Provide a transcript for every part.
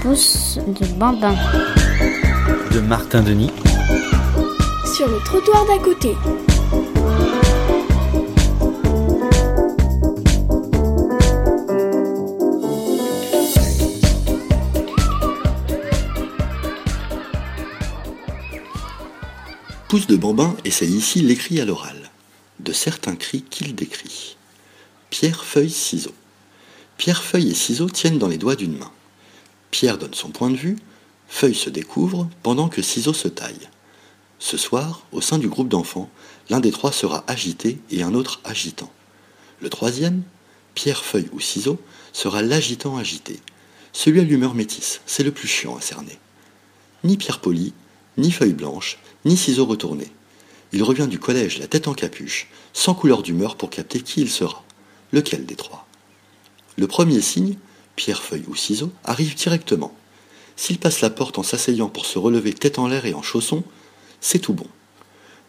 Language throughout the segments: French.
pouces de bambin. De Martin Denis. Sur le trottoir d'à côté. Pouce de Bambin essaye ici l'écrit à l'oral, de certains cris qu'il décrit. Pierre, feuille, ciseaux. Pierre, feuille et ciseaux tiennent dans les doigts d'une main. Pierre donne son point de vue, Feuille se découvre pendant que Ciseaux se taille. Ce soir, au sein du groupe d'enfants, l'un des trois sera agité et un autre agitant. Le troisième, Pierre, Feuille ou Ciseaux, sera l'agitant agité. Celui à l'humeur métisse, c'est le plus chiant à cerner. Ni Pierre poli, ni Feuille blanche, ni Ciseaux retourné. Il revient du collège la tête en capuche, sans couleur d'humeur pour capter qui il sera. Lequel des trois? Le premier signe, Pierre, Feuille ou Ciseaux, arrive directement. S'il passe la porte en s'asseyant pour se relever tête en l'air et en chaussons, c'est tout bon.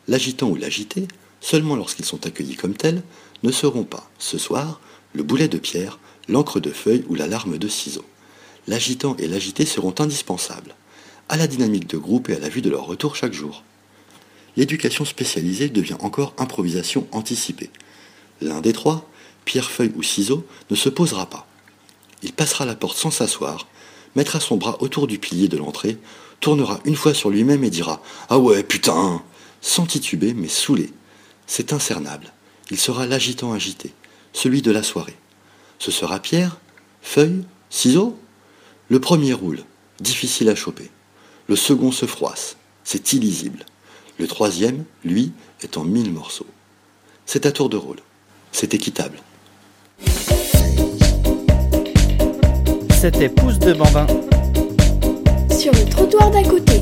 L'agitant ou l'agité, seulement lorsqu'ils sont accueillis comme tels, ne seront pas, ce soir, le boulet de pierre, l'encre de feuille ou la larme de ciseaux. L'agitant et l'agité seront indispensables, à la dynamique de groupe et à la vue de leur retour chaque jour. L'éducation spécialisée devient encore improvisation anticipée. L'un des trois, pierre, feuille ou ciseaux, ne se posera pas. Il passera la porte sans s'asseoir, mettra son bras autour du pilier de l'entrée, tournera une fois sur lui-même et dira Ah ouais, putain sans tituber mais saoulé. C'est incernable. Il sera l'agitant agité, celui de la soirée. Ce sera Pierre, feuille, ciseaux? Le premier roule, difficile à choper. Le second se froisse, c'est illisible. Le troisième, lui, est en mille morceaux. C'est à tour de rôle. C'est équitable. C'était Pouce de Bambin. Sur le trottoir d'à côté.